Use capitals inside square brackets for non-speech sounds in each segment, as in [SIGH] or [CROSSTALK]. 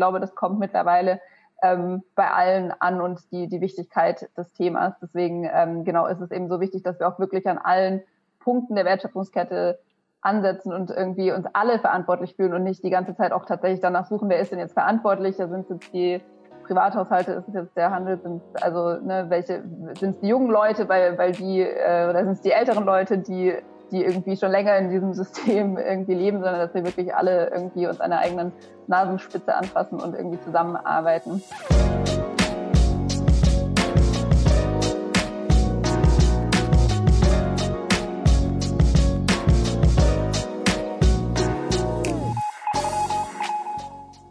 glaube, das kommt mittlerweile ähm, bei allen an und die, die Wichtigkeit des Themas. Deswegen ähm, genau ist es eben so wichtig, dass wir auch wirklich an allen Punkten der Wertschöpfungskette ansetzen und irgendwie uns alle verantwortlich fühlen und nicht die ganze Zeit auch tatsächlich danach suchen, wer ist denn jetzt verantwortlich? Da sind es jetzt die Privathaushalte, ist es jetzt der Handel, sind also ne, welche sind es die jungen Leute, weil weil die äh, oder sind es die älteren Leute, die die irgendwie schon länger in diesem System [LAUGHS] irgendwie leben, sondern dass wir wirklich alle irgendwie uns der eigenen Nasenspitze anfassen und irgendwie zusammenarbeiten.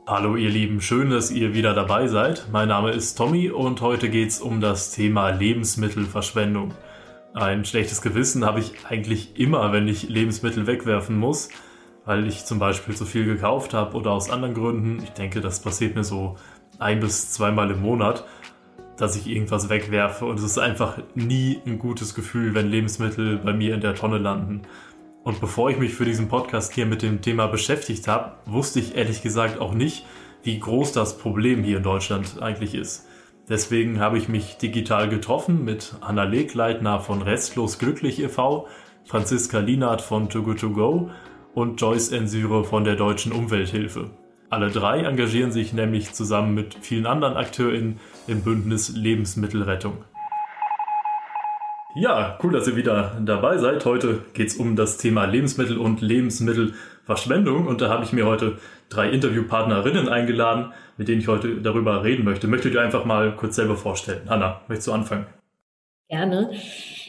Hallo ihr Lieben, schön, dass ihr wieder dabei seid. Mein Name ist Tommy und heute geht es um das Thema Lebensmittelverschwendung. Ein schlechtes Gewissen habe ich eigentlich immer, wenn ich Lebensmittel wegwerfen muss, weil ich zum Beispiel zu viel gekauft habe oder aus anderen Gründen. Ich denke, das passiert mir so ein bis zweimal im Monat, dass ich irgendwas wegwerfe und es ist einfach nie ein gutes Gefühl, wenn Lebensmittel bei mir in der Tonne landen. Und bevor ich mich für diesen Podcast hier mit dem Thema beschäftigt habe, wusste ich ehrlich gesagt auch nicht, wie groß das Problem hier in Deutschland eigentlich ist. Deswegen habe ich mich digital getroffen mit Anna Legleitner von Restlos Glücklich e.V., Franziska Lienert von Too Good To Go und Joyce Ensyre von der Deutschen Umwelthilfe. Alle drei engagieren sich nämlich zusammen mit vielen anderen AkteurInnen im Bündnis Lebensmittelrettung. Ja, cool, dass ihr wieder dabei seid. Heute geht es um das Thema Lebensmittel und Lebensmittelverschwendung und da habe ich mir heute drei Interviewpartnerinnen eingeladen, mit denen ich heute darüber reden möchte. Möchtet ihr einfach mal kurz selber vorstellen? Hanna, möchtest du anfangen? Gerne.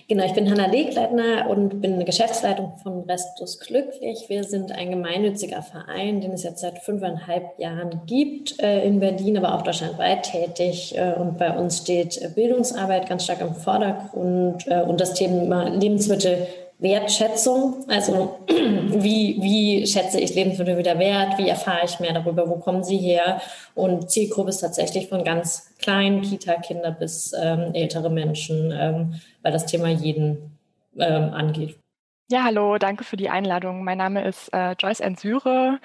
Genau, ich bin Hanna Legleitner und bin Geschäftsleitung von Restus Glücklich. Wir sind ein gemeinnütziger Verein, den es jetzt seit fünfeinhalb Jahren gibt, äh, in Berlin, aber auch deutschlandweit tätig. Äh, und bei uns steht Bildungsarbeit ganz stark im Vordergrund äh, und das Thema Lebensmittel Wertschätzung, also [CLEARS THROAT] wie, wie schätze ich Lebensmittel wieder wert, wie erfahre ich mehr darüber, wo kommen sie her und Zielgruppe ist tatsächlich von ganz kleinen Kita-Kinder bis ähm, ältere Menschen, ähm, weil das Thema jeden ähm, angeht. Ja, hallo, danke für die Einladung. Mein Name ist äh, Joyce Ensyre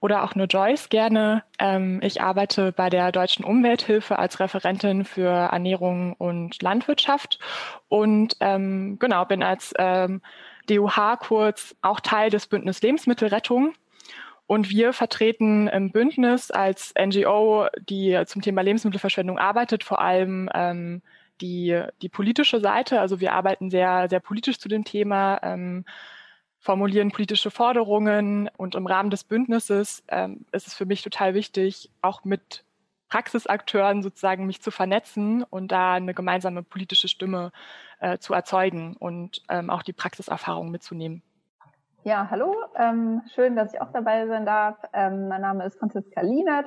oder auch nur Joyce gerne. Ähm, ich arbeite bei der Deutschen Umwelthilfe als Referentin für Ernährung und Landwirtschaft und ähm, genau bin als ähm, DUH kurz auch Teil des Bündnis Lebensmittelrettung. Und wir vertreten im Bündnis als NGO, die zum Thema Lebensmittelverschwendung arbeitet, vor allem ähm, die, die politische Seite. Also wir arbeiten sehr, sehr politisch zu dem Thema. Ähm, formulieren politische Forderungen und im Rahmen des Bündnisses ähm, ist es für mich total wichtig, auch mit Praxisakteuren sozusagen mich zu vernetzen und da eine gemeinsame politische Stimme äh, zu erzeugen und ähm, auch die Praxiserfahrung mitzunehmen. Ja, hallo, ähm, schön, dass ich auch dabei sein darf. Ähm, mein Name ist Franziska Lienert.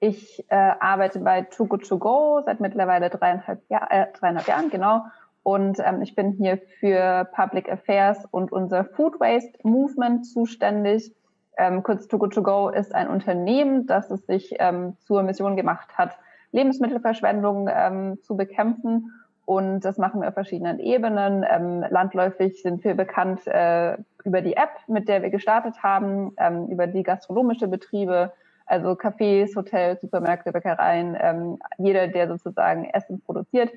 Ich äh, arbeite bei Too Good To Go seit mittlerweile dreieinhalb, Jahr, äh, dreieinhalb Jahren, genau, und ähm, ich bin hier für Public Affairs und unser Food Waste Movement zuständig. Ähm, kurz To Go To Go ist ein Unternehmen, das es sich ähm, zur Mission gemacht hat, Lebensmittelverschwendung ähm, zu bekämpfen. Und das machen wir auf verschiedenen Ebenen. Ähm, landläufig sind wir bekannt äh, über die App, mit der wir gestartet haben, ähm, über die gastronomische Betriebe, also Cafés, Hotels, Supermärkte, Bäckereien, ähm, jeder, der sozusagen Essen produziert,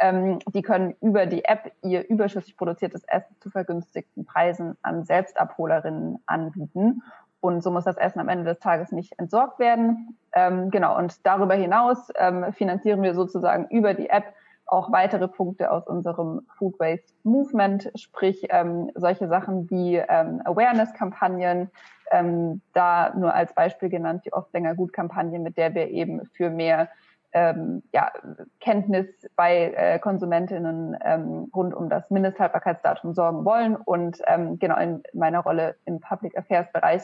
ähm, die können über die App ihr überschüssig produziertes Essen zu vergünstigten Preisen an Selbstabholerinnen anbieten. Und so muss das Essen am Ende des Tages nicht entsorgt werden. Ähm, genau, und darüber hinaus ähm, finanzieren wir sozusagen über die App auch weitere Punkte aus unserem Food Waste Movement, sprich ähm, solche Sachen wie ähm, Awareness-Kampagnen, ähm, da nur als Beispiel genannt die oft länger gut Kampagne, mit der wir eben für mehr ähm, ja, Kenntnis bei äh, Konsumentinnen ähm, rund um das Mindesthaltbarkeitsdatum sorgen wollen. Und ähm, genau in meiner Rolle im Public Affairs Bereich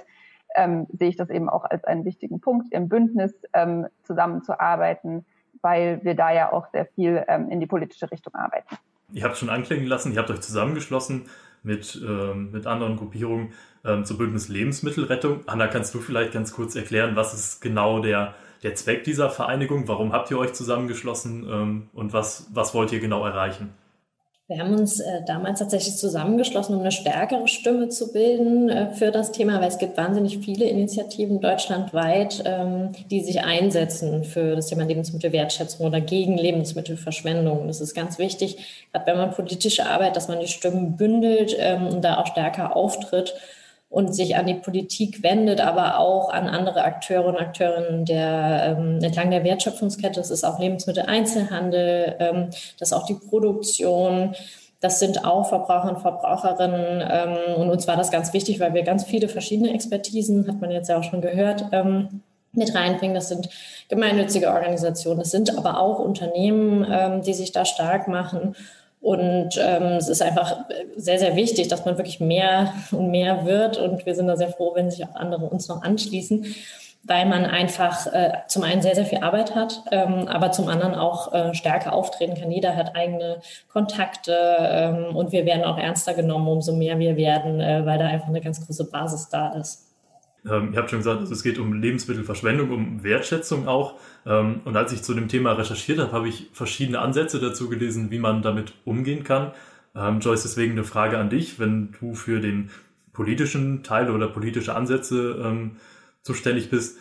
ähm, sehe ich das eben auch als einen wichtigen Punkt, im Bündnis ähm, zusammenzuarbeiten, weil wir da ja auch sehr viel ähm, in die politische Richtung arbeiten. Ihr habt schon anklingen lassen, ihr habt euch zusammengeschlossen mit, ähm, mit anderen Gruppierungen ähm, zur Bündnis Lebensmittelrettung. Anna, kannst du vielleicht ganz kurz erklären, was ist genau der, der Zweck dieser Vereinigung? Warum habt ihr euch zusammengeschlossen ähm, und was, was wollt ihr genau erreichen? Wir haben uns äh, damals tatsächlich zusammengeschlossen, um eine stärkere Stimme zu bilden äh, für das Thema, weil es gibt wahnsinnig viele Initiativen deutschlandweit, ähm, die sich einsetzen für das Thema Lebensmittelwertschätzung oder gegen Lebensmittelverschwendung. Das ist ganz wichtig, gerade wenn man politische Arbeit, dass man die Stimmen bündelt ähm, und da auch stärker auftritt und sich an die Politik wendet, aber auch an andere Akteure und Akteurinnen der, ähm, entlang der Wertschöpfungskette. Das ist auch Lebensmitteleinzelhandel, ähm, das ist auch die Produktion. Das sind auch Verbraucher und Verbraucherinnen. Ähm, und uns war das ganz wichtig, weil wir ganz viele verschiedene Expertisen, hat man jetzt ja auch schon gehört, ähm, mit reinbringen. Das sind gemeinnützige Organisationen, das sind aber auch Unternehmen, ähm, die sich da stark machen. Und ähm, es ist einfach sehr, sehr wichtig, dass man wirklich mehr und mehr wird. Und wir sind da sehr froh, wenn sich auch andere uns noch anschließen, weil man einfach äh, zum einen sehr, sehr viel Arbeit hat, ähm, aber zum anderen auch äh, stärker auftreten kann. Jeder hat eigene Kontakte ähm, und wir werden auch ernster genommen, umso mehr wir werden, äh, weil da einfach eine ganz große Basis da ist. Ähm, ihr habt schon gesagt, also es geht um Lebensmittelverschwendung, um Wertschätzung auch. Ähm, und als ich zu dem Thema recherchiert habe, habe ich verschiedene Ansätze dazu gelesen, wie man damit umgehen kann. Ähm, Joyce, deswegen eine Frage an dich, wenn du für den politischen Teil oder politische Ansätze ähm, zuständig bist.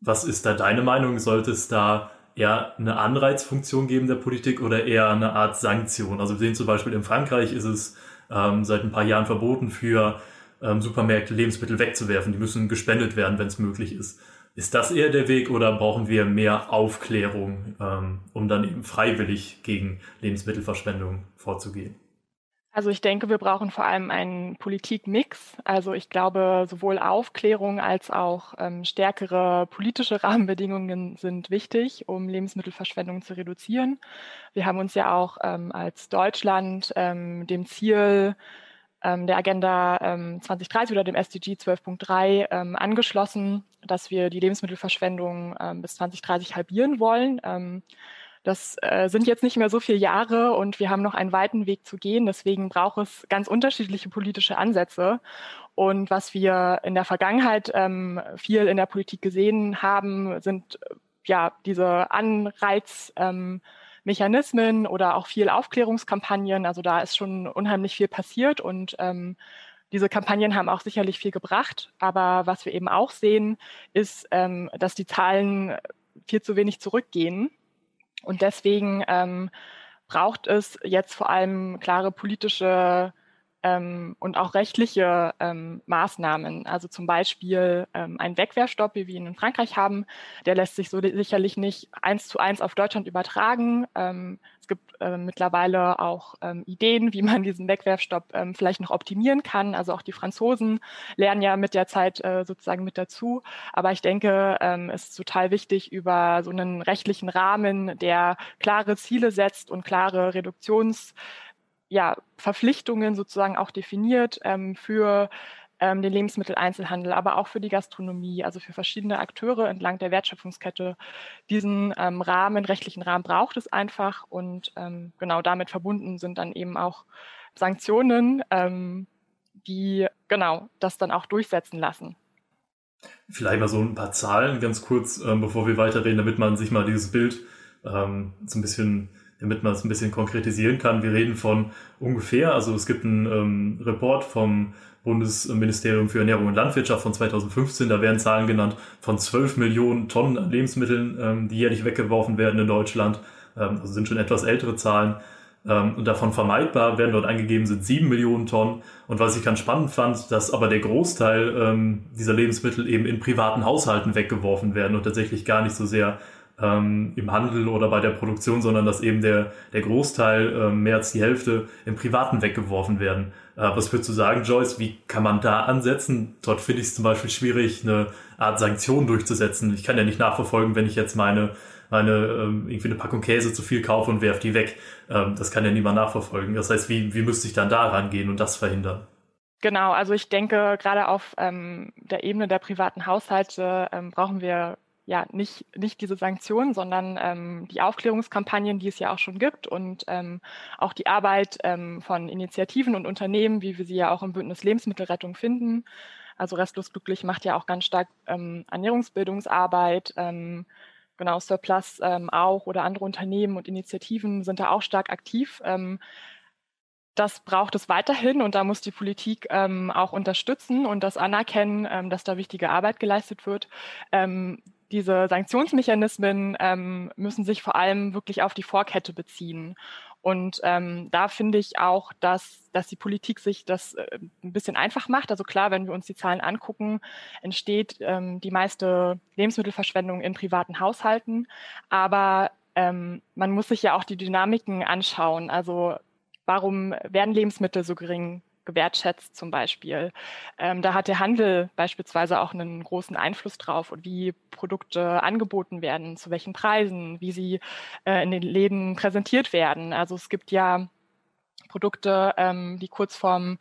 Was ist da deine Meinung? Sollte es da eher eine Anreizfunktion geben der Politik oder eher eine Art Sanktion? Also wir sehen zum Beispiel in Frankreich ist es ähm, seit ein paar Jahren verboten für ähm, Supermärkte Lebensmittel wegzuwerfen. Die müssen gespendet werden, wenn es möglich ist. Ist das eher der Weg oder brauchen wir mehr Aufklärung, ähm, um dann eben freiwillig gegen Lebensmittelverschwendung vorzugehen? Also ich denke, wir brauchen vor allem einen Politikmix. Also ich glaube, sowohl Aufklärung als auch ähm, stärkere politische [LAUGHS] Rahmenbedingungen sind wichtig, um Lebensmittelverschwendung zu reduzieren. Wir haben uns ja auch ähm, als Deutschland ähm, dem Ziel der Agenda ähm, 2030 oder dem SDG 12.3 ähm, angeschlossen, dass wir die Lebensmittelverschwendung ähm, bis 2030 halbieren wollen. Ähm, das äh, sind jetzt nicht mehr so viele Jahre und wir haben noch einen weiten Weg zu gehen. Deswegen braucht es ganz unterschiedliche politische Ansätze. Und was wir in der Vergangenheit ähm, viel in der Politik gesehen haben, sind ja diese Anreiz, ähm, Mechanismen oder auch viel Aufklärungskampagnen. Also da ist schon unheimlich viel passiert und ähm, diese Kampagnen haben auch sicherlich viel gebracht. Aber was wir eben auch sehen, ist, ähm, dass die Zahlen viel zu wenig zurückgehen. Und deswegen ähm, braucht es jetzt vor allem klare politische ähm, und auch rechtliche ähm, Maßnahmen. Also zum Beispiel ähm, ein Wegwerfstopp, wie wir ihn in Frankreich haben, der lässt sich so sicherlich nicht eins zu eins auf Deutschland übertragen. Ähm, es gibt äh, mittlerweile auch ähm, Ideen, wie man diesen Wegwerfstopp ähm, vielleicht noch optimieren kann. Also auch die Franzosen lernen ja mit der Zeit äh, sozusagen mit dazu. Aber ich denke, es ist total wichtig, über so einen rechtlichen Rahmen, der klare Ziele setzt und klare Reduktions ja, Verpflichtungen sozusagen auch definiert ähm, für ähm, den Lebensmitteleinzelhandel, aber auch für die Gastronomie, also für verschiedene Akteure entlang der Wertschöpfungskette. Diesen ähm, Rahmen, rechtlichen Rahmen braucht es einfach und ähm, genau damit verbunden sind dann eben auch Sanktionen, ähm, die genau das dann auch durchsetzen lassen. Vielleicht mal so ein paar Zahlen ganz kurz, ähm, bevor wir weiterreden, damit man sich mal dieses Bild ähm, so ein bisschen damit man es ein bisschen konkretisieren kann. Wir reden von ungefähr, also es gibt einen ähm, Report vom Bundesministerium für Ernährung und Landwirtschaft von 2015, da werden Zahlen genannt von 12 Millionen Tonnen Lebensmitteln, ähm, die jährlich weggeworfen werden in Deutschland. Ähm, also sind schon etwas ältere Zahlen. Ähm, und davon vermeidbar werden dort eingegeben sind 7 Millionen Tonnen. Und was ich ganz spannend fand, dass aber der Großteil ähm, dieser Lebensmittel eben in privaten Haushalten weggeworfen werden und tatsächlich gar nicht so sehr ähm, im Handel oder bei der Produktion, sondern dass eben der, der Großteil, äh, mehr als die Hälfte, im Privaten weggeworfen werden. Äh, was würdest du sagen, Joyce? Wie kann man da ansetzen? Dort finde ich es zum Beispiel schwierig, eine Art Sanktion durchzusetzen. Ich kann ja nicht nachverfolgen, wenn ich jetzt meine meine ähm, irgendwie eine Packung Käse zu viel kaufe und werfe die weg. Ähm, das kann ja niemand nachverfolgen. Das heißt, wie, wie müsste ich dann da rangehen und das verhindern? Genau, also ich denke, gerade auf ähm, der Ebene der privaten Haushalte ähm, brauchen wir ja nicht, nicht diese Sanktionen, sondern ähm, die Aufklärungskampagnen, die es ja auch schon gibt und ähm, auch die Arbeit ähm, von Initiativen und Unternehmen, wie wir sie ja auch im Bündnis Lebensmittelrettung finden. Also Restlos Glücklich macht ja auch ganz stark ähm, Ernährungsbildungsarbeit. Ähm, genau, Surplus ähm, auch oder andere Unternehmen und Initiativen sind da auch stark aktiv. Ähm, das braucht es weiterhin und da muss die Politik ähm, auch unterstützen und das anerkennen, ähm, dass da wichtige Arbeit geleistet wird. Ähm, diese Sanktionsmechanismen ähm, müssen sich vor allem wirklich auf die Vorkette beziehen. Und ähm, da finde ich auch, dass, dass die Politik sich das äh, ein bisschen einfach macht. Also klar, wenn wir uns die Zahlen angucken, entsteht ähm, die meiste Lebensmittelverschwendung in privaten Haushalten. Aber ähm, man muss sich ja auch die Dynamiken anschauen. Also warum werden Lebensmittel so gering gewertschätzt zum Beispiel. Ähm, da hat der Handel beispielsweise auch einen großen Einfluss drauf und wie Produkte angeboten werden, zu welchen Preisen, wie sie äh, in den Läden präsentiert werden. Also es gibt ja Produkte, ähm, die kurz vorm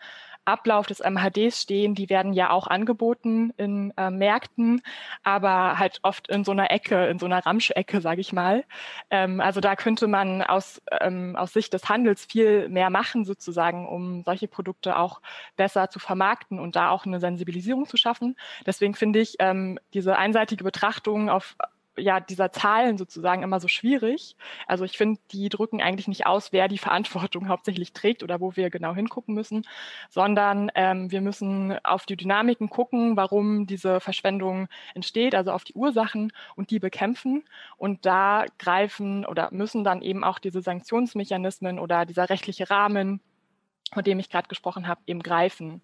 Ablauf des MHDs stehen, die werden ja auch angeboten in äh, Märkten, aber halt oft in so einer Ecke, in so einer Ramschecke, sage ich mal. Ähm, also da könnte man aus, ähm, aus Sicht des Handels viel mehr machen, sozusagen, um solche Produkte auch besser zu vermarkten und da auch eine Sensibilisierung zu schaffen. Deswegen finde ich ähm, diese einseitige Betrachtung auf ja dieser Zahlen sozusagen immer so schwierig. Also ich finde, die drücken eigentlich nicht aus, wer die Verantwortung [LAUGHS] hauptsächlich trägt oder wo wir genau hingucken müssen, sondern ähm, wir müssen auf die Dynamiken gucken, warum diese Verschwendung entsteht, also auf die Ursachen und die bekämpfen. Und da greifen oder müssen dann eben auch diese Sanktionsmechanismen oder dieser rechtliche Rahmen, von dem ich gerade gesprochen habe, eben greifen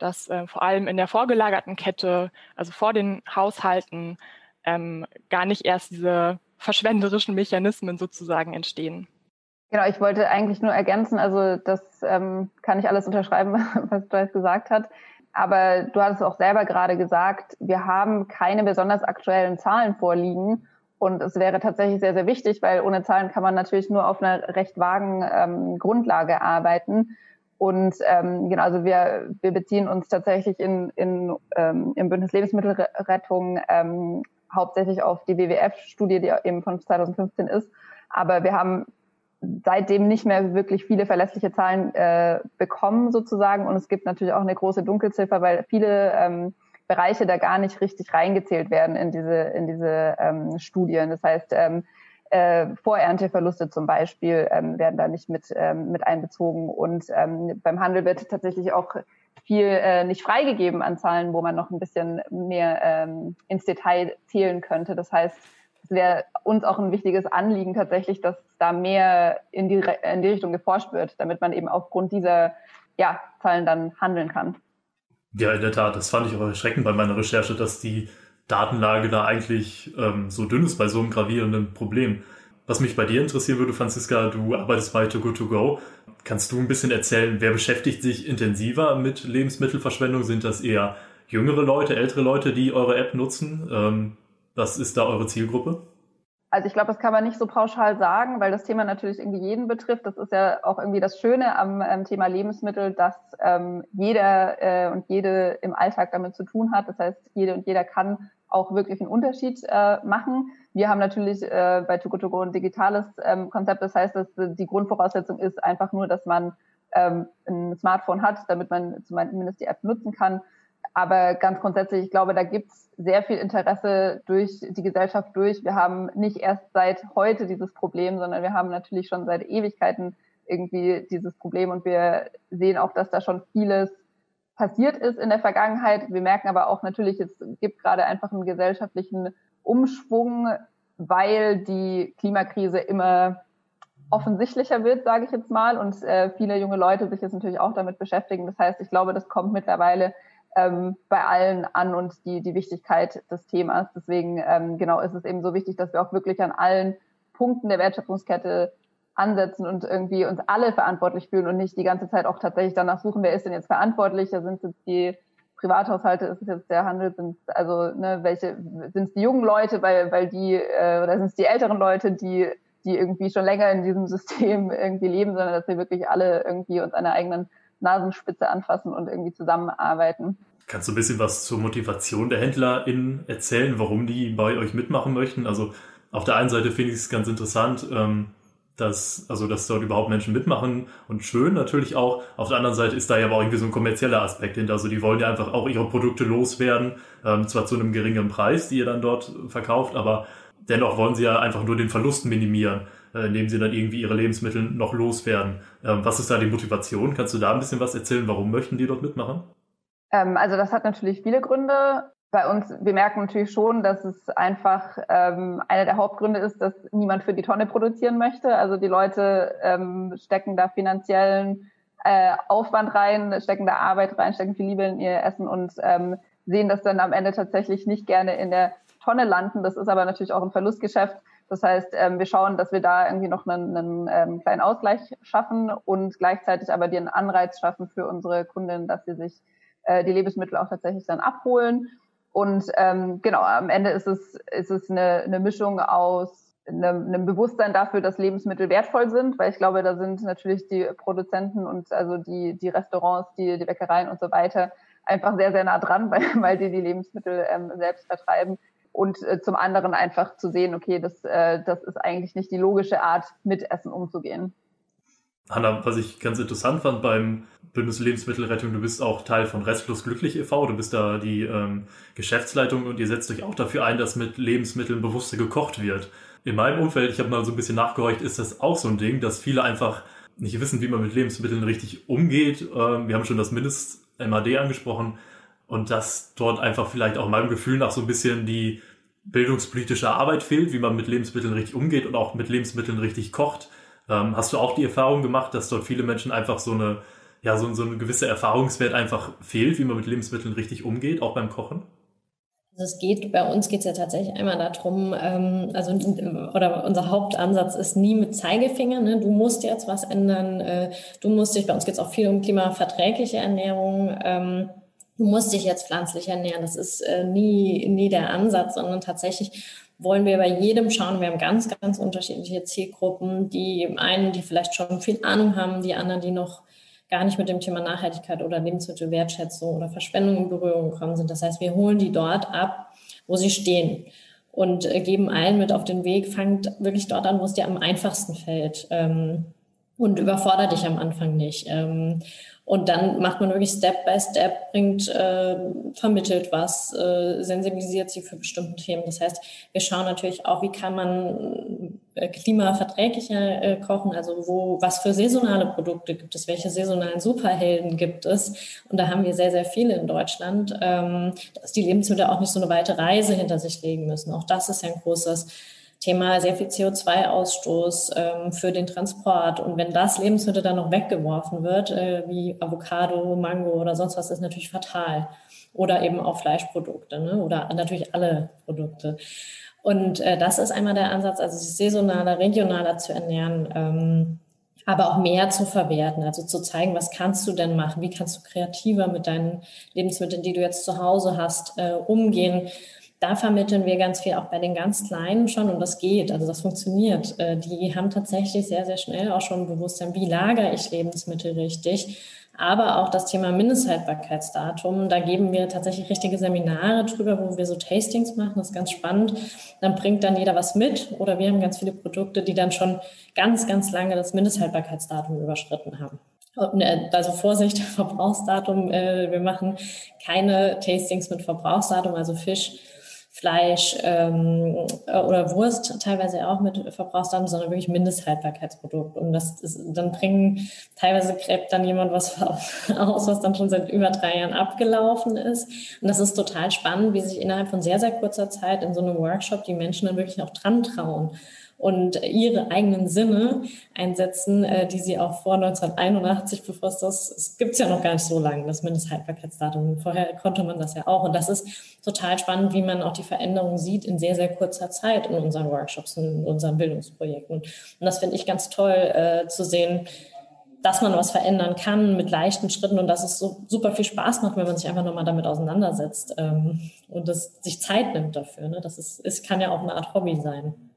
dass äh, vor allem in der vorgelagerten Kette, also vor den Haushalten, ähm, gar nicht erst diese verschwenderischen Mechanismen sozusagen entstehen. Genau, ich wollte eigentlich nur ergänzen, also das ähm, kann ich alles unterschreiben, [LAUGHS] was Joyce gesagt hat. Aber du hattest auch selber gerade gesagt, wir haben keine besonders aktuellen Zahlen vorliegen. Und es wäre tatsächlich sehr, sehr wichtig, weil ohne Zahlen kann man natürlich nur auf einer recht vagen ähm, Grundlage arbeiten. Und ähm, genau, also wir, wir beziehen uns tatsächlich in, in, ähm, im Bündnis Lebensmittelrettung ähm, hauptsächlich auf die WWF-Studie, die eben von 2015 ist. Aber wir haben seitdem nicht mehr wirklich viele verlässliche Zahlen äh, bekommen sozusagen. Und es gibt natürlich auch eine große Dunkelziffer, weil viele ähm, Bereiche da gar nicht richtig reingezählt werden in diese, in diese ähm, Studien. Das heißt, ähm, äh, Vorernteverluste zum Beispiel ähm, werden da nicht mit, ähm, mit einbezogen. Und ähm, beim Handel wird tatsächlich auch viel äh, nicht freigegeben an Zahlen, wo man noch ein bisschen mehr ähm, ins Detail zählen könnte. Das heißt, es wäre uns auch ein wichtiges Anliegen tatsächlich, dass da mehr in die, in die Richtung geforscht wird, damit man eben aufgrund dieser ja, Zahlen dann handeln kann. Ja, in der Tat, das fand ich auch erschreckend bei meiner Recherche, dass die Datenlage da eigentlich ähm, so dünn ist bei so einem gravierenden Problem. Was mich bei dir interessieren würde, Franziska, du arbeitest bei Too Good To Go. Kannst du ein bisschen erzählen, wer beschäftigt sich intensiver mit Lebensmittelverschwendung? Sind das eher jüngere Leute, ältere Leute, die eure App nutzen? Ähm, was ist da eure Zielgruppe? Also ich glaube, das kann man nicht so pauschal sagen, weil das Thema natürlich irgendwie jeden betrifft. Das ist ja auch irgendwie das Schöne am ähm, Thema Lebensmittel, dass ähm, jeder äh, und jede im Alltag damit zu tun hat. Das heißt, jede und jeder kann auch wirklich einen Unterschied äh, machen. Wir haben natürlich äh, bei Togo ein digitales ähm, Konzept. Das heißt, dass die Grundvoraussetzung ist einfach nur, dass man ähm, ein Smartphone hat, damit man zumindest die App nutzen kann. Aber ganz grundsätzlich, ich glaube, da gibt's sehr viel Interesse durch die Gesellschaft durch. Wir haben nicht erst seit heute dieses Problem, sondern wir haben natürlich schon seit Ewigkeiten irgendwie dieses Problem und wir sehen auch, dass da schon vieles passiert ist in der Vergangenheit. Wir merken aber auch natürlich, es gibt gerade einfach einen gesellschaftlichen Umschwung, weil die Klimakrise immer offensichtlicher wird, sage ich jetzt mal, und äh, viele junge Leute sich jetzt natürlich auch damit beschäftigen. Das heißt, ich glaube, das kommt mittlerweile ähm, bei allen an und die, die Wichtigkeit des Themas. Deswegen ähm, genau ist es eben so wichtig, dass wir auch wirklich an allen Punkten der Wertschöpfungskette ansetzen und irgendwie uns alle verantwortlich fühlen und nicht die ganze Zeit auch tatsächlich danach suchen, wer ist denn jetzt verantwortlich? Da sind jetzt die Privathaushalte, ist es jetzt der Handel, sind also ne, welche sind es die jungen Leute, weil weil die äh, oder sind es die älteren Leute, die die irgendwie schon länger in diesem System [LAUGHS] irgendwie leben, sondern dass wir wirklich alle irgendwie uns an der eigenen Nasenspitze anfassen und irgendwie zusammenarbeiten. Kannst du ein bisschen was zur Motivation der HändlerInnen erzählen, warum die bei euch mitmachen möchten? Also auf der einen Seite finde ich es ganz interessant, ähm, dass, also, dass dort überhaupt Menschen mitmachen und schön natürlich auch. Auf der anderen Seite ist da ja aber auch irgendwie so ein kommerzieller Aspekt hinter. Also die wollen ja einfach auch ihre Produkte loswerden, ähm, zwar zu einem geringeren Preis, die ihr dann dort verkauft, aber dennoch wollen sie ja einfach nur den Verlust minimieren. äh, indem sie dann irgendwie ihre Lebensmittel noch loswerden. Ähm, was ist da die Motivation? Kannst du da ein bisschen was erzählen? Warum möchten die dort mitmachen? Ähm, also das hat natürlich viele Gründe. Bei uns, wir merken natürlich schon, dass es einfach ähm, einer der Hauptgründe ist, dass niemand für die Tonne produzieren möchte. Also die Leute ähm, stecken da finanziellen äh, Aufwand rein, stecken da Arbeit rein, stecken viel Liebe in ihr Essen und ähm, sehen das dann am Ende tatsächlich nicht gerne in der Tonne landen. Das ist aber natürlich auch ein Verlustgeschäft. Das heißt, ähm, wir schauen, dass wir da irgendwie noch einen, einen ähm, kleinen Ausgleich schaffen und gleichzeitig aber den Anreiz schaffen für unsere Kundinnen, dass sie sich äh, die Lebensmittel auch tatsächlich dann abholen. Und ähm, genau, am Ende ist es, ist es eine, eine Mischung aus einem, einem Bewusstsein dafür, dass Lebensmittel wertvoll sind, weil ich glaube, da sind natürlich die Produzenten und also die, die Restaurants, die, die Bäckereien und so weiter einfach sehr, sehr nah dran, [LAUGHS] weil, weil die die Lebensmittel ähm, selbst vertreiben. Und äh, zum anderen einfach zu sehen, okay, das, äh, das ist eigentlich nicht die logische Art, mit Essen umzugehen. Hanna, was ich ganz interessant fand beim Bündnis Lebensmittelrettung, du bist auch Teil von Restlos Glücklich e.V., du bist da die ähm, Geschäftsleitung und ihr setzt euch auch dafür ein, dass mit Lebensmitteln bewusster gekocht wird. In meinem Umfeld, ich habe mal so ein bisschen nachgehorcht, ist das auch so ein Ding, dass viele einfach nicht wissen, wie man mit Lebensmitteln richtig umgeht. Ähm, wir haben schon das Mindest-MAD angesprochen und dass dort einfach vielleicht auch meinem Gefühl nach so ein bisschen die bildungspolitische Arbeit fehlt, wie man mit Lebensmitteln richtig umgeht und auch mit Lebensmitteln richtig kocht. Ähm, hast du auch die Erfahrung gemacht, dass dort viele Menschen einfach so eine, ja, so, so ein gewisser Erfahrungswert einfach fehlt, wie man mit Lebensmitteln richtig umgeht, auch beim Kochen? Also es geht, bei uns geht es ja tatsächlich einmal darum, ähm, also oder unser Hauptansatz ist nie mit Zeigefinger, ne? du musst jetzt was ändern, äh, du musst dich, bei uns geht es auch viel um klimaverträgliche Ernährung, ähm, du musst dich jetzt pflanzlich ernähren. Das ist äh, nie, nie der Ansatz, sondern tatsächlich wollen wir bei jedem schauen. Wir haben ganz, ganz unterschiedliche Zielgruppen. Die einen, die vielleicht schon viel Ahnung haben, die anderen, die noch gar nicht mit dem Thema Nachhaltigkeit oder Lebensmittelwertschätzung oder Verschwendung in Berührung gekommen sind. Das heißt, wir holen die dort ab, wo sie stehen und äh, geben allen mit auf den Weg, fangt wirklich dort an, wo es dir am einfachsten fällt. Ähm, und überfordert dich am Anfang nicht. Ähm, und dann macht man wirklich Step by Step, bringt, äh, vermittelt was, äh, sensibilisiert sie für bestimmte Themen. Das heißt, wir schauen natürlich auch, wie kann man äh, klimaverträglicher kochen, also wo, was für saisonale Produkte gibt es, welche saisonalen Superhelden gibt es. Und da haben wir sehr, sehr viele in Deutschland, ähm, dass die Lebensmittel auch nicht so eine weite Reise hinter sich legen müssen. Auch das ist ja ein großes Thema sehr viel CO2-Ausstoß ähm, für den Transport. Und wenn das Lebensmittel dann noch weggeworfen wird, äh, wie Avocado, Mango oder sonst was, ist natürlich fatal. Oder eben auch Fleischprodukte ne? oder natürlich alle Produkte. Und äh, das ist einmal der Ansatz, also sich saisonaler, regionaler zu ernähren. Ähm, aber auch mehr zu verwerten, also zu zeigen, was kannst du denn machen, wie kannst du kreativer mit deinen Lebensmitteln, die du jetzt zu Hause hast, äh, umgehen da vermitteln wir ganz viel auch bei den ganz Kleinen schon und das geht, also das funktioniert. Äh, die haben tatsächlich sehr, sehr schnell auch schon Bewusstsein, wie lagere ich Lebensmittel richtig. Aber auch das Thema Mindesthaltbarkeitsdatum, da geben wir tatsächlich richtige Seminare drüber, wo wir so Tastings machen, das ist ganz spannend. Dann bringt dann jeder was mit oder wir haben ganz viele Produkte, die dann schon ganz, ganz lange das Mindesthaltbarkeitsdatum überschritten haben. Äh, also Vorsicht, [LAUGHS] Verbrauchsdatum. Äh, wir machen keine Tastings mit Verbrauchsdatum, also Fisch Fleisch ähm, oder Wurst teilweise auch mit Verbrauchsdaten, sondern wirklich Mindesthaltbarkeitsprodukt. Und das ist, dann bringen, teilweise gräbt dann jemand was [LAUGHS] aus, was dann schon seit über drei Jahren abgelaufen ist. Und das ist total spannend, wie sich innerhalb von sehr, sehr kurzer Zeit in so einem Workshop die Menschen dann wirklich auch dran trauen und ihre eigenen Sinne einsetzen, äh, die sie auch vor 1981, bevor es das, es gibt es ja noch gar nicht so lange, das Mindesthaltbarkeitsdatum. Vorher konnte man das ja auch. Und das ist total spannend, wie man auch die Veränderung sieht in sehr, sehr kurzer Zeit in unseren Workshops, in unseren Bildungsprojekten. Und das finde ich ganz toll äh, zu sehen, dass man was verändern kann mit leichten Schritten und dass es so super viel Spaß macht, wenn man sich einfach nochmal damit auseinandersetzt ähm, und das, sich Zeit nimmt dafür. Ne? Das ist, es kann ja auch eine Art Hobby sein.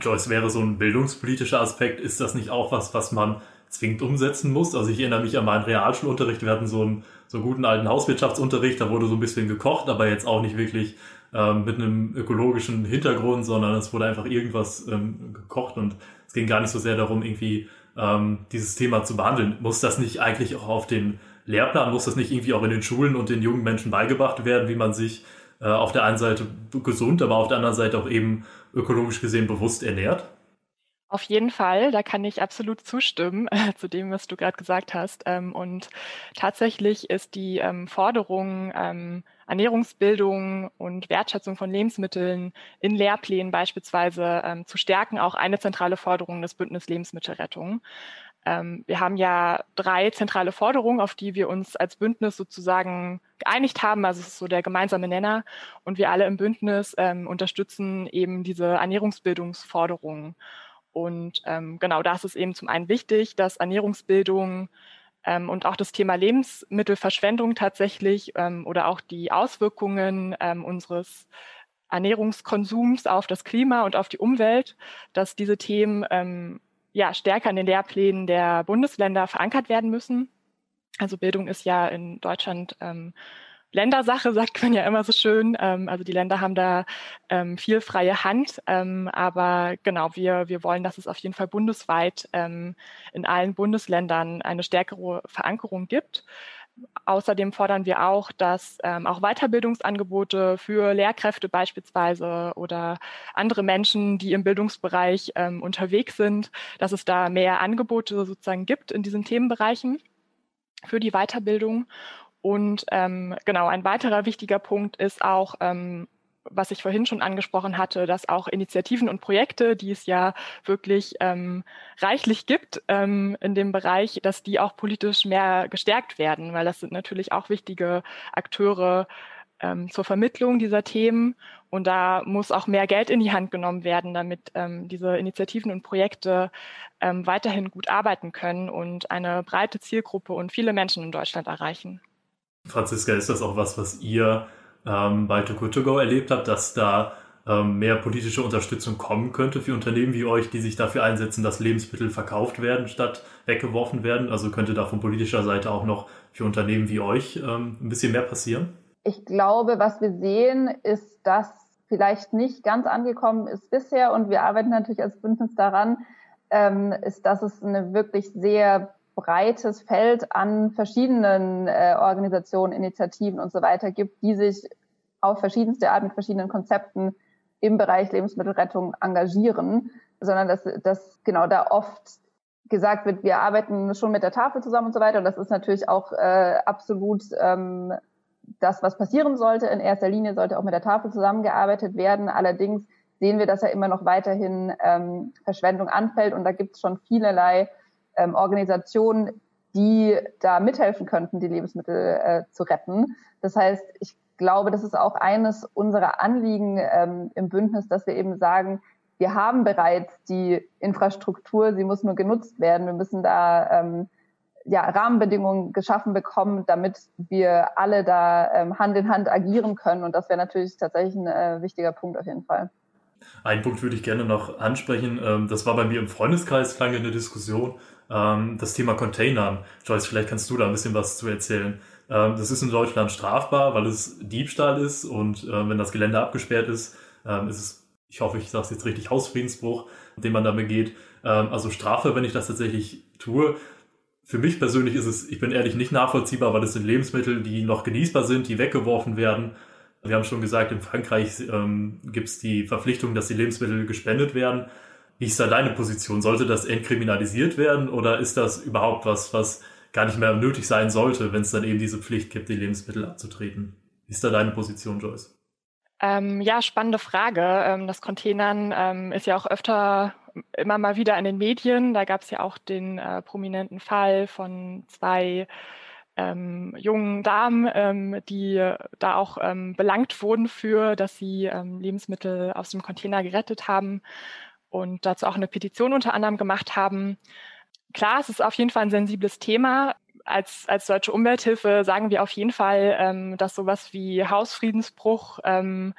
Joyce, wäre so ein bildungspolitischer Aspekt, ist das nicht auch was, was man zwingend umsetzen muss? Also ich erinnere mich an meinen Realschulunterricht, wir hatten so einen, so einen guten alten Hauswirtschaftsunterricht, da wurde so ein bisschen gekocht, aber jetzt auch nicht wirklich ähm, mit einem ökologischen Hintergrund, sondern es wurde einfach irgendwas ähm, gekocht und es ging gar nicht so sehr darum, irgendwie ähm, dieses Thema zu behandeln. Muss das nicht eigentlich auch auf den Lehrplan, muss das nicht irgendwie auch in den Schulen und den jungen Menschen beigebracht werden, wie man sich äh, auf der einen Seite gesund, aber auf der anderen Seite auch eben ökologisch gesehen bewusst ernährt? Auf jeden Fall, da kann ich absolut zustimmen äh, [LAUGHS] zu dem, was du gerade gesagt hast. Ähm, und tatsächlich ist die ähm, Forderung ähm, Ernährungsbildung und Wertschätzung von Lebensmitteln in Lehrplänen beispielsweise ähm, zu stärken auch eine zentrale Forderung des Bündnis Lebensmittelrettung. Ähm, wir haben ja drei zentrale Forderungen, auf die wir uns als Bündnis sozusagen geeinigt haben. Also es ist so der gemeinsame Nenner. Und wir alle im Bündnis ähm, unterstützen eben diese Ernährungsbildungsforderungen. Und ähm, genau das ist eben zum einen wichtig, dass Ernährungsbildung ähm, und auch das Thema Lebensmittelverschwendung tatsächlich ähm, oder auch die Auswirkungen ähm, unseres Ernährungskonsums auf das Klima und auf die Umwelt, dass diese Themen ja stärker in den Lehrplänen der Bundesländer verankert werden müssen. Also Bildung ist ja in Deutschland ähm, Ländersache, [LAUGHS] sagt man ja immer so schön. Ähm, also die Länder haben da ähm, viel freie Hand. Ähm, aber genau, wir, wir wollen, dass es auf jeden Fall bundesweit ähm, in allen Bundesländern eine stärkere Verankerung gibt. Außerdem fordern wir auch, dass ähm, auch Weiterbildungsangebote für Lehrkräfte beispielsweise oder andere Menschen, die im Bildungsbereich ähm, unterwegs sind, dass es da mehr Angebote sozusagen gibt in diesen Themenbereichen für die Weiterbildung. Und ähm, genau, ein weiterer wichtiger Punkt ist auch, ähm, was ich vorhin schon angesprochen hatte, dass auch Initiativen und Projekte, die es ja wirklich ähm, reichlich gibt ähm, in dem Bereich, dass die auch politisch mehr gestärkt werden, weil das sind natürlich auch wichtige Akteure ähm, zur Vermittlung dieser Themen. Und da muss auch mehr Geld in die Hand genommen werden, damit ähm, diese Initiativen und Projekte ähm, weiterhin gut arbeiten können und eine breite Zielgruppe und viele Menschen in Deutschland erreichen. Franziska, ist das auch was, was ihr ähm, bei Too Good To Go erlebt habt, dass da ähm, mehr politische Unterstützung kommen könnte für Unternehmen wie euch, die sich dafür einsetzen, dass Lebensmittel verkauft werden statt weggeworfen werden? Also könnte da von politischer Seite auch noch für Unternehmen wie euch ähm, ein bisschen mehr passieren? Ich glaube, was wir sehen, ist, dass vielleicht nicht ganz angekommen ist bisher und wir arbeiten natürlich als Bündnis daran, ähm, ist, dass es eine wirklich sehr breites Feld an verschiedenen äh, Organisationen, Initiativen und so weiter gibt, die sich auf verschiedenste Art mit verschiedenen Konzepten im Bereich Lebensmittelrettung engagieren, sondern dass, dass genau da oft gesagt wird, wir arbeiten schon mit der Tafel zusammen und so weiter. Und das ist natürlich auch äh, absolut ähm, das, was passieren sollte. In erster Linie sollte auch mit der Tafel zusammengearbeitet werden. Allerdings sehen wir, dass ja immer noch weiterhin ähm, Verschwendung anfällt und da gibt es schon vielerlei ähm, Organisationen, die da mithelfen könnten, die Lebensmittel äh, zu retten. Das heißt, ich glaube, das ist auch eines unserer Anliegen ähm, im Bündnis, dass wir eben sagen, wir haben bereits die Infrastruktur, sie muss nur genutzt werden. Wir müssen da ähm, ja, Rahmenbedingungen geschaffen bekommen, damit wir alle da ähm, Hand in Hand agieren können. Und das wäre natürlich tatsächlich ein äh, wichtiger Punkt auf jeden Fall. Einen Punkt würde ich gerne noch ansprechen. Ähm, das war bei mir im Freundeskreis lange eine Diskussion ähm, das Thema Containern. Joyce, vielleicht kannst du da ein bisschen was zu erzählen. Ähm, das ist in Deutschland strafbar, weil es Diebstahl ist und äh, wenn das Gelände abgesperrt ist, ähm, ist es, ich hoffe, ich sage es jetzt richtig, Hausfriedensbruch, den man da begeht. Ähm, also Strafe, wenn ich das tatsächlich tue. Für mich persönlich ist es, ich bin ehrlich, nicht nachvollziehbar, weil es sind Lebensmittel, die noch genießbar sind, die weggeworfen werden. Wir haben schon gesagt, in Frankreich ähm, gibt es die Verpflichtung, dass die Lebensmittel gespendet werden. Wie ist da deine Position? Sollte das entkriminalisiert werden oder ist das überhaupt was, was gar nicht mehr nötig sein sollte, wenn es dann eben diese Pflicht gibt, die Lebensmittel abzutreten? Wie ist da deine Position, Joyce? Ähm, ja, spannende Frage. Ähm, das Containern ähm, ist ja auch öfter immer mal wieder in den Medien. Da gab es ja auch den äh, prominenten Fall von zwei ähm, jungen Damen, ähm, die da auch ähm, belangt wurden für, dass sie ähm, Lebensmittel aus dem Container gerettet haben und dazu auch eine Petition unter anderem gemacht haben. Klar, es ist auf jeden Fall ein sensibles Thema. Als, als Deutsche Umwelthilfe sagen wir auf jeden Fall, ähm, dass sowas wie Hausfriedensbruch ähm,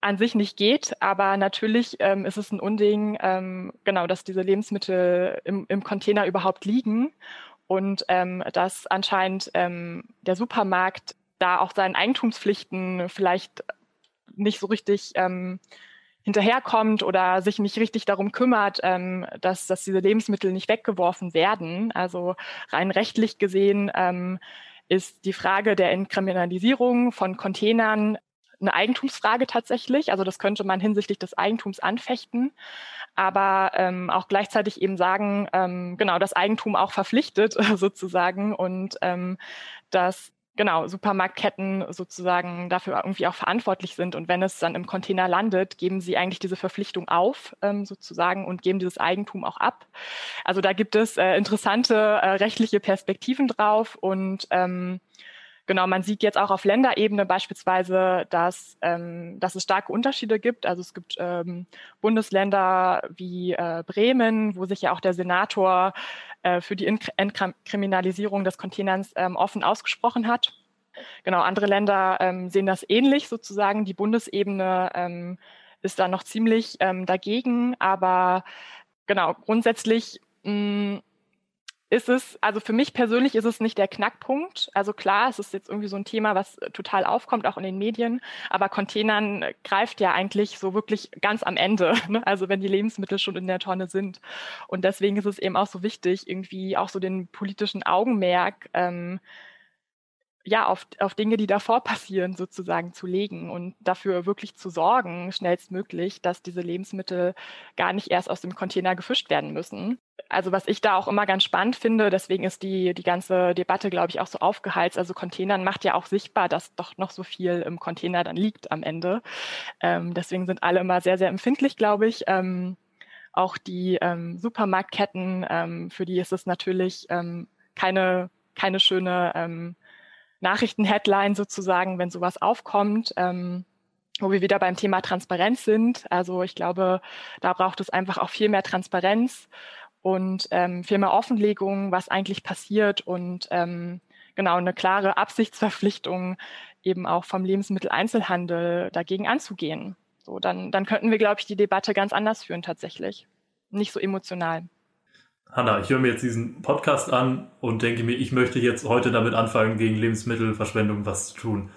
an sich nicht geht, aber natürlich ähm, ist es ein Unding, ähm, genau, dass diese Lebensmittel im, im Container überhaupt liegen und ähm, dass anscheinend ähm, der Supermarkt da auch seinen Eigentumspflichten vielleicht nicht so richtig ähm, hinterherkommt oder sich nicht richtig darum kümmert, ähm, dass, dass diese Lebensmittel nicht weggeworfen werden. Also rein rechtlich gesehen ähm, ist die Frage der Entkriminalisierung von Containern eine Eigentumsfrage tatsächlich. Also das könnte man hinsichtlich des Eigentums anfechten, aber ähm, auch gleichzeitig eben sagen, ähm, genau, das Eigentum auch verpflichtet [LAUGHS] sozusagen und ähm, dass genau, Supermarktketten sozusagen dafür irgendwie auch verantwortlich sind. Und wenn es dann im Container landet, geben sie eigentlich diese Verpflichtung auf, ähm, sozusagen, und geben dieses Eigentum auch ab. Also da gibt es äh, interessante äh, rechtliche Perspektiven drauf und ähm, Genau, man sieht jetzt auch auf Länderebene beispielsweise, dass, ähm, dass es starke Unterschiede gibt. Also es gibt ähm, Bundesländer wie äh, Bremen, wo sich ja auch der Senator äh, für die Entkriminalisierung des Containers ähm, offen ausgesprochen hat. Genau, andere Länder ähm, sehen das ähnlich sozusagen. Die Bundesebene ähm, ist da noch ziemlich ähm, dagegen, aber genau, grundsätzlich mh, mm, ist es, also für mich persönlich ist es nicht der Knackpunkt. Also klar, es ist jetzt irgendwie so ein Thema, was äh, total aufkommt, auch in den Medien, aber Containern greift ja eigentlich so wirklich ganz am Ende, [LAUGHS] ne? also wenn die Lebensmittel schon in der Tonne sind. Und deswegen ist es eben auch so wichtig, irgendwie auch so den politischen Augenmerk ähm, ja, auf, auf Dinge, die davor passieren, sozusagen zu legen und dafür wirklich zu sorgen, schnellstmöglich, dass diese Lebensmittel gar nicht erst aus dem Container gefischt werden müssen. Also was ich da auch immer ganz spannend finde, deswegen ist die, die ganze Debatte, glaube ich, auch so aufgeheizt. Also Containern macht ja auch sichtbar, dass doch noch so viel im Container dann liegt am Ende. Ähm, deswegen sind alle immer sehr, sehr empfindlich, glaube ich. Ähm, auch die ähm, Supermarktketten, ähm, für die ist es natürlich ähm, keine, keine schöne ähm, Nachrichtenheadline sozusagen, wenn sowas aufkommt, ähm, wo wir wieder beim Thema Transparenz sind. Also ich glaube, da braucht es einfach auch viel mehr Transparenz und ähm, viel mehr Offenlegung, was eigentlich passiert und ähm, genau eine klare Absichtsverpflichtung eben auch vom Lebensmitteleinzelhandel dagegen anzugehen. So, dann, dann könnten wir, glaube ich, die Debatte ganz anders führen tatsächlich. Nicht so emotional. Hanna, ich höre mir jetzt diesen Podcast an und denke mir, ich möchte jetzt heute damit anfangen, gegen Lebensmittelverschwendung was zu tun.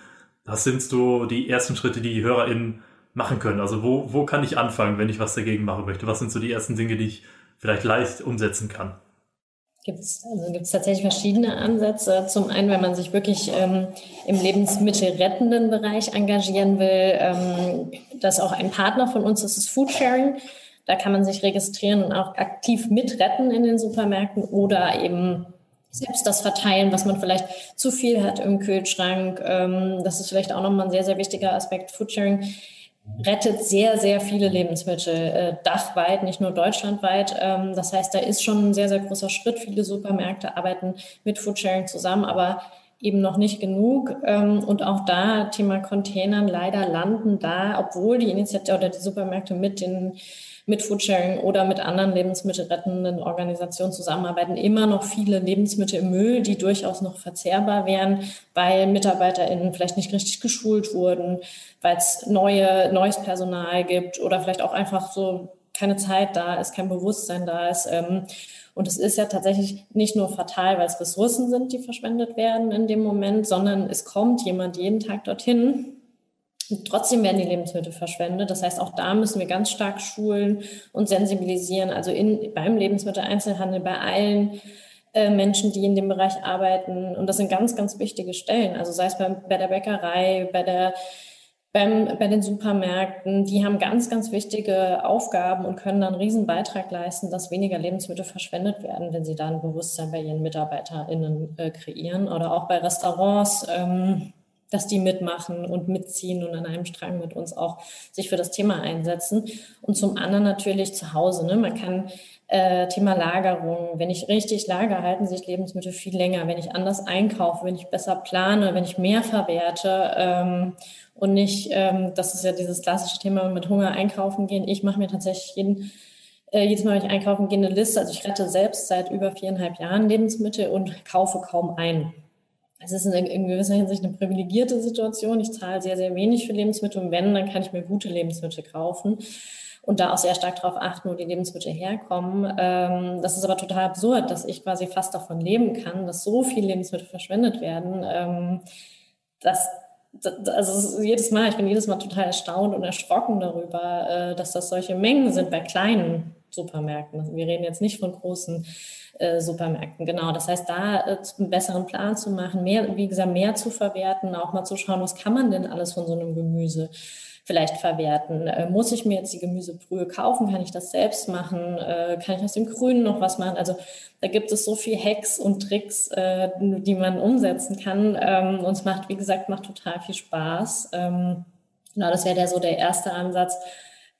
Was sind so die ersten Schritte, die die HörerInnen machen können? Also wo, wo kann ich anfangen, wenn ich was dagegen machen möchte? Was sind so die ersten Dinge, die ich vielleicht leicht umsetzen kann? Gibt es also gibt's tatsächlich verschiedene Ansätze. Zum einen, wenn man sich wirklich ähm, im lebensmittelrettenden Bereich engagieren will, ähm, das ist auch ein Partner von uns, das ist Foodsharing. Da kann man sich registrieren und auch aktiv mitretten in den Supermärkten oder eben selbst das verteilen, was man vielleicht zu viel hat im Kühlschrank. Ähm, das ist vielleicht auch nochmal ein sehr, sehr wichtiger Aspekt. Foodsharing rettet sehr, sehr viele Lebensmittel äh, dachweit, nicht nur deutschlandweit. Ähm, das heißt, da ist schon ein sehr, sehr großer Schritt. Viele Supermärkte arbeiten mit Foodsharing zusammen, aber eben noch nicht genug. Ähm, und auch da, Thema Containern, leider landen da, obwohl die Initiative oder die Supermärkte mit den mit Foodsharing oder mit anderen lebensmittelrettenden Organisationen zusammenarbeiten, immer noch viele Lebensmittel im Müll, die durchaus noch verzehrbar wären, weil MitarbeiterInnen vielleicht nicht richtig geschult wurden, weil es neue, neues Personal gibt oder vielleicht auch einfach so keine Zeit da ist, kein Bewusstsein da ist. Ähm, und es ist ja tatsächlich nicht nur fatal, weil es Ressourcen sind, die verschwendet werden in dem Moment, sondern es kommt jemand jeden Tag dorthin trotzdem werden die Lebensmittel verschwendet. Das heißt, auch da müssen wir ganz stark schulen und sensibilisieren. Also in, beim Lebensmitteleinzelhandel, bei allen äh, Menschen, die in dem Bereich arbeiten. Und das sind ganz, ganz wichtige Stellen. Also sei es bei, bei der Bäckerei, bei der beim, bei den Supermärkten, die haben ganz, ganz wichtige Aufgaben und können dann einen riesen Beitrag leisten, dass weniger Lebensmittel verschwendet werden, wenn sie da ein Bewusstsein bei ihren MitarbeiterInnen äh, kreieren. Oder auch bei Restaurants. Ähm, dass die mitmachen und mitziehen und an einem Strang mit uns auch sich für das Thema einsetzen. Und zum anderen natürlich zu Hause. Ne? Man kann äh, Thema Lagerung, wenn ich richtig lager, halten sich Lebensmittel viel länger. Wenn ich anders einkaufe, wenn ich besser plane, wenn ich mehr verwerte ähm, und nicht, ähm, das ist ja dieses klassische Thema mit Hunger einkaufen gehen. Ich mache mir tatsächlich jeden äh, jedes Mal, wenn ich einkaufen gehe, eine Liste. Also ich rette selbst seit über viereinhalb Jahren Lebensmittel und kaufe kaum ein es ist in, gewisser Hinsicht eine privilegierte Situation. Ich zahle sehr, sehr wenig für Lebensmittel und wenn, dann kann ich mir gute Lebensmittel kaufen und da auch sehr stark darauf achten, wo die Lebensmittel herkommen. Ähm, das ist aber total absurd, dass ich quasi fast davon leben kann, dass so viele Lebensmittel verschwendet werden. Ähm, dass, also jedes Mal, ich bin jedes Mal total erstaunt und erschrocken darüber, äh, dass das solche Mengen sind bei kleinen Supermärkten. Wir reden jetzt nicht von großen Supermärkten. Genau. Das heißt, da äh, einen besseren Plan zu machen, mehr, wie gesagt, mehr zu verwerten, auch mal zu schauen, was kann man denn alles von so einem Gemüse vielleicht verwerten. Äh, muss ich mir jetzt die Gemüsebrühe kaufen? Kann ich das selbst machen? Äh, kann ich aus dem Grünen noch was machen? Also da gibt es so viel Hacks und Tricks, äh, die man umsetzen kann. Ähm, und es macht, wie gesagt, macht total viel Spaß. Ähm, genau, das wäre der so der erste Ansatz.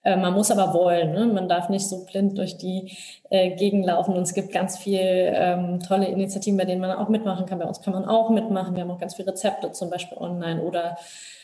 Äh, man muss aber wollen. Ne? Man darf nicht so blind durch die äh, Gegend laufen. Und es gibt ganz viel ähm, tolle Initiativen, bei denen man auch mitmachen kann. Bei uns kann man auch mitmachen. Wir haben auch ganz viele Rezepte zum Beispiel online oder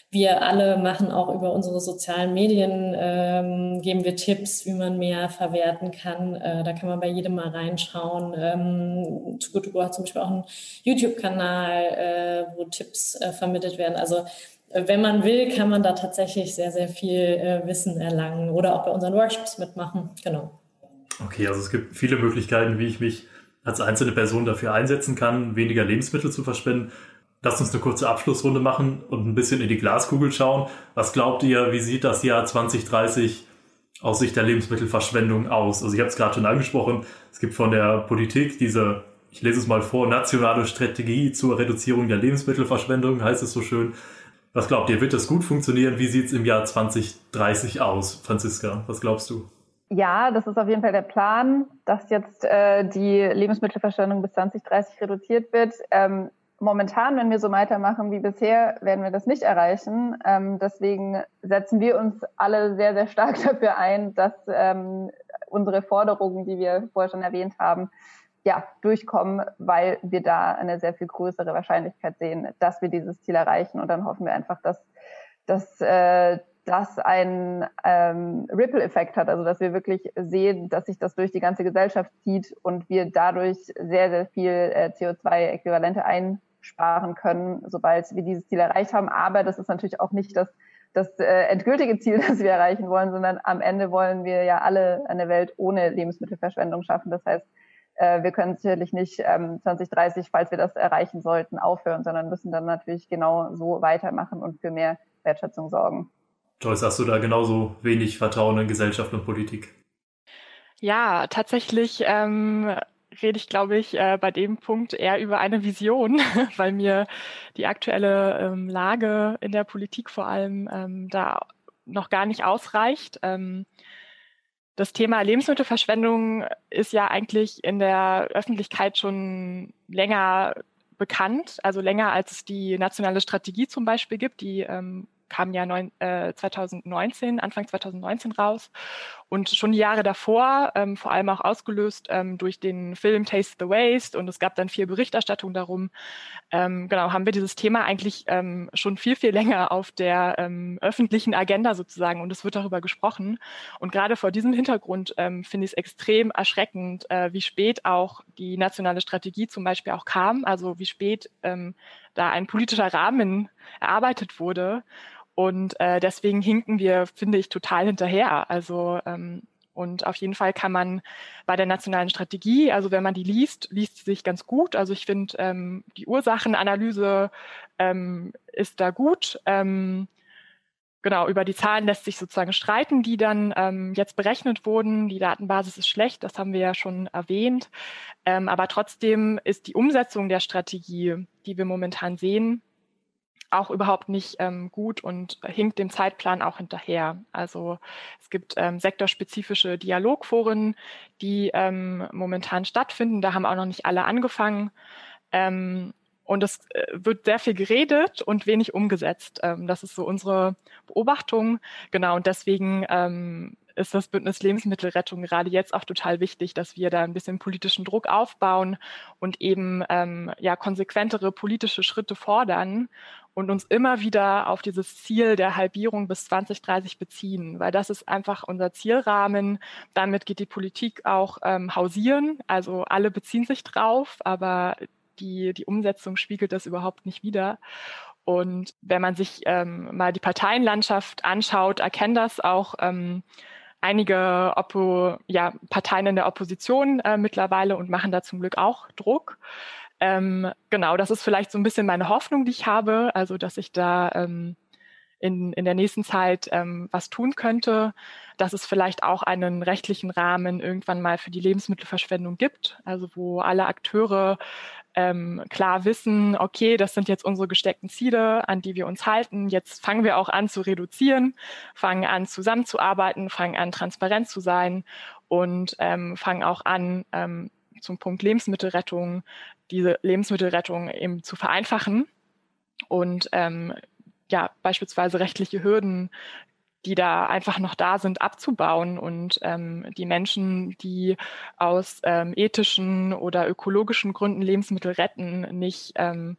wir alle machen auch über unsere sozialen Medien, ähm, geben wir Tipps, wie man mehr verwerten kann. Äh, da kann man bei jedem mal reinschauen. Ähm, Too Good To Go hat zum Beispiel auch einen YouTube-Kanal, äh, wo Tipps äh, vermittelt werden. Also wenn man will, kann man da tatsächlich sehr, sehr viel äh, Wissen erlangen oder auch bei unseren Workshops mitmachen. Genau. Okay, also es gibt viele Möglichkeiten, wie ich mich als einzelne Person dafür einsetzen kann, weniger Lebensmittel zu verschwenden. Lasst uns eine kurze Abschlussrunde machen und ein bisschen in die Glaskugel schauen. Was glaubt ihr, wie sieht das Jahr 2030 aus Sicht der Lebensmittelverschwendung aus? Also ich habe es gerade schon angesprochen, es gibt von der Politik diese, ich lese es mal vor, nationale Strategie zur Reduzierung der Lebensmittelverschwendung, heißt es so schön. Was glaubt ihr, wird das gut funktionieren? Wie sieht es im Jahr 2030 aus, Franziska? Was glaubst du? Ja, das ist auf jeden Fall der Plan, dass jetzt äh, die Lebensmittelverschwendung bis 2030 reduziert wird. Ähm, momentan, wenn wir so weitermachen wie bisher, werden wir das nicht erreichen. Ähm, deswegen setzen wir uns alle sehr, sehr stark [LAUGHS] dafür ein, dass ähm, unsere Forderungen, die wir vorher schon erwähnt haben, ja, durchkommen, weil wir da eine sehr viel größere Wahrscheinlichkeit sehen, dass wir dieses Ziel erreichen. Und dann hoffen wir einfach, dass, dass äh, das einen ähm, Ripple-Effekt hat, also dass wir wirklich sehen, dass sich das durch die ganze Gesellschaft zieht und wir dadurch sehr, sehr viel äh, CO2-Äquivalente einsparen können, sobald wir dieses Ziel erreicht haben. Aber das ist natürlich auch nicht das, das äh, endgültige Ziel, [LAUGHS] das wir erreichen wollen, sondern am Ende wollen wir ja alle eine Welt ohne Lebensmittelverschwendung schaffen. Das heißt, äh, wir können sicherlich nicht ähm, 2030, falls wir das erreichen sollten, aufhören, sondern müssen dann natürlich genau so weitermachen und für mehr Wertschätzung sorgen. Joyce, hast du da genauso wenig Vertrauen in Gesellschaft und Politik? Ja, tatsächlich ähm, rede ich, glaube ich, äh, bei dem Punkt eher über eine Vision, [LAUGHS] weil mir die aktuelle ähm, Lage in der Politik vor allem ähm, da noch gar nicht ausreicht. Ähm, das Thema Lebensmittelverschwendung ist ja eigentlich in der Öffentlichkeit schon länger bekannt, also länger als es die nationale Strategie zum Beispiel gibt, die ähm, kam ja neun, äh, 2019, Anfang 2019 raus. Und schon die Jahre davor, ähm, vor allem auch ausgelöst ähm, durch den Film Taste the Waste und es gab dann viel Berichterstattung darum, ähm, genau, haben wir dieses Thema eigentlich ähm, schon viel, viel länger auf der ähm, öffentlichen Agenda sozusagen und es wird darüber gesprochen. Und gerade vor diesem Hintergrund ähm, finde ich es extrem erschreckend, äh, wie spät auch die nationale Strategie zum Beispiel auch kam, also wie spät ähm, da ein politischer Rahmen erarbeitet wurde. Und äh, deswegen hinken wir, finde ich, total hinterher. Also ähm, und auf jeden Fall kann man bei der nationalen Strategie, also wenn man die liest, liest sie sich ganz gut. Also ich finde, ähm, die Ursachenanalyse ähm, ist da gut. Ähm, genau, über die Zahlen lässt sich sozusagen streiten, die dann ähm, jetzt berechnet wurden. Die Datenbasis ist schlecht, das haben wir ja schon erwähnt. Ähm, aber trotzdem ist die Umsetzung der Strategie, die wir momentan sehen, auch überhaupt nicht ähm, gut und hinkt dem Zeitplan auch hinterher. Also es gibt ähm, sektorspezifische Dialogforen, die ähm, momentan stattfinden. Da haben auch noch nicht alle angefangen. Ähm, und es äh, wird sehr viel geredet und wenig umgesetzt. Ähm, das ist so unsere Beobachtung. Genau, und deswegen ähm, ist das Bündnis Lebensmittelrettung gerade jetzt auch total wichtig, dass wir da ein bisschen politischen Druck aufbauen und eben ähm, ja konsequentere politische Schritte fordern und uns immer wieder auf dieses Ziel der Halbierung bis 2030 beziehen, weil das ist einfach unser Zielrahmen. Damit geht die Politik auch ähm, hausieren. Also alle beziehen sich drauf, aber die, die Umsetzung spiegelt das überhaupt nicht wider. Und wenn man sich ähm, mal die Parteienlandschaft anschaut, erkennt das auch ähm, einige Oppo, ja, Parteien in der Opposition äh, mittlerweile und machen da zum Glück auch Druck. Ähm, genau, das ist vielleicht so ein bisschen meine Hoffnung, die ich habe, also dass sich da ähm, in, in der nächsten Zeit ähm, was tun könnte, dass es vielleicht auch einen rechtlichen Rahmen irgendwann mal für die Lebensmittelverschwendung gibt, also wo alle Akteure ähm, klar wissen, okay, das sind jetzt unsere gesteckten Ziele, an die wir uns halten. Jetzt fangen wir auch an zu reduzieren, fangen an zusammenzuarbeiten, fangen an transparent zu sein und ähm, fangen auch an, ähm, zum Punkt Lebensmittelrettung, diese Lebensmittelrettung eben zu vereinfachen und ähm, ja beispielsweise rechtliche Hürden, die da einfach noch da sind, abzubauen und ähm, die Menschen, die aus ähm, ethischen oder ökologischen Gründen Lebensmittel retten, nicht ähm,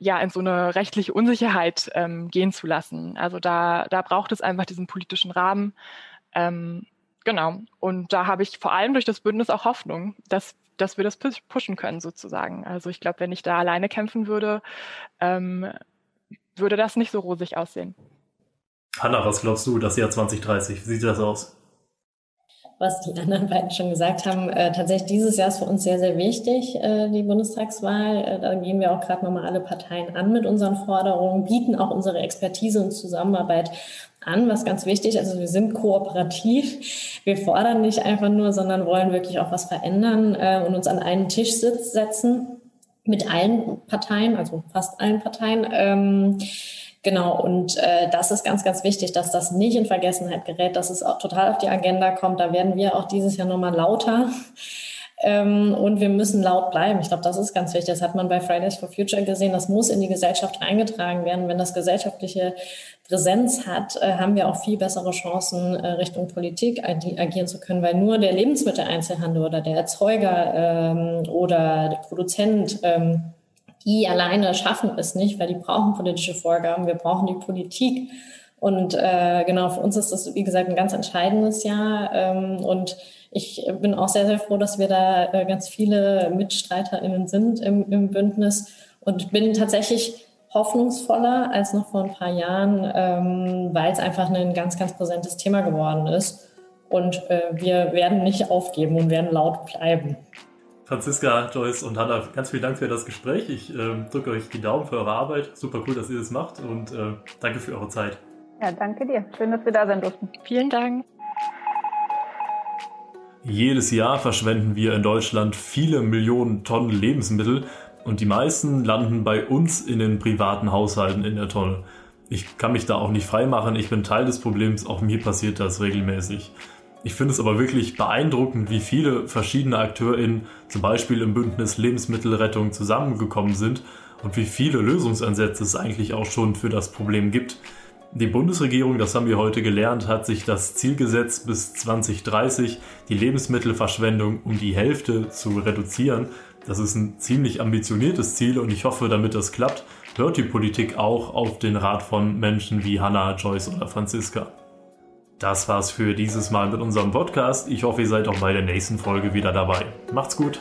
ja in so eine rechtliche Unsicherheit ähm, gehen zu lassen. Also da, da braucht es einfach diesen politischen Rahmen. Ähm, genau. Und da habe ich vor allem durch das Bündnis auch Hoffnung, dass dass wir das pushen können sozusagen. Also ich glaube, wenn ich da alleine kämpfen würde, ähm, würde das nicht so rosig aussehen. Hanna, was glaubst du, das Jahr 2030? Wie sieht das aus? Was die [LAUGHS] anderen beiden schon gesagt haben, äh, tatsächlich dieses Jahr ist für uns sehr, sehr wichtig, äh, die Bundestagswahl. Äh, da gehen wir auch gerade nochmal alle Parteien an mit unseren Forderungen, bieten auch unsere Expertise und Zusammenarbeit an, was ganz wichtig ist. Also wir sind kooperativ. Wir fordern nicht einfach nur, sondern wollen wirklich auch was verändern äh, und uns an einen Tisch setzen mit allen Parteien, also fast allen Parteien. Ähm, Genau, und äh, das ist ganz, ganz wichtig, dass das nicht in Vergessenheit gerät, dass es auch total auf die Agenda kommt. Da werden wir auch dieses Jahr nochmal lauter. Ähm, und wir müssen laut bleiben. Ich glaube, das ist ganz wichtig. Das hat man bei Fridays for Future gesehen. Das muss in die Gesellschaft eingetragen werden. Wenn das gesellschaftliche Präsenz hat, äh, haben wir auch viel bessere Chancen, äh, Richtung Politik agieren zu können, weil nur der Lebensmitteleinzelhandel oder der Erzeuger ähm, oder der Produzent ähm, die alleine schaffen es nicht, weil die brauchen politische Vorgaben, wir brauchen die Politik. Und äh, genau, für uns ist das, wie gesagt, ein ganz entscheidendes Jahr. Ähm, und ich bin auch sehr, sehr froh, dass wir da äh, ganz viele MitstreiterInnen sind im, im Bündnis und bin tatsächlich hoffnungsvoller als noch vor ein paar Jahren, ähm, weil es einfach ein ganz, ganz präsentes Thema geworden ist. Und äh, wir werden nicht aufgeben und werden laut bleiben. Franziska, Joyce und Hanna, ganz vielen Dank für das Gespräch. Ich äh, drücke euch die Daumen für eure Arbeit. Super cool, dass ihr das macht und äh, danke für eure Zeit. Ja, danke dir. Schön, dass wir da sein durften. Vielen Dank. Jedes Jahr verschwenden wir in Deutschland viele Millionen Tonnen Lebensmittel und die meisten landen bei uns in den privaten Haushalten in der Tonne. Ich kann mich da auch nicht freimachen, ich bin Teil des Problems, auch mir passiert das regelmäßig. Ich finde es aber wirklich beeindruckend, wie viele verschiedene AkteurInnen zum Beispiel im Bündnis Lebensmittelrettung zusammengekommen sind und wie viele Lösungsansätze es eigentlich auch schon für das Problem gibt. Die Bundesregierung, das haben wir heute gelernt, hat sich das Ziel gesetzt, bis 2030 die Lebensmittelverschwendung um die Hälfte zu reduzieren. Das ist ein ziemlich ambitioniertes Ziel und ich hoffe, damit das klappt, hört die Politik auch auf den Rat von Menschen wie Hannah, Joyce oder Franziska. Das war's für dieses Mal mit unserem Podcast. Ich hoffe, ihr seid auch bei der nächsten Folge wieder dabei. Macht's gut!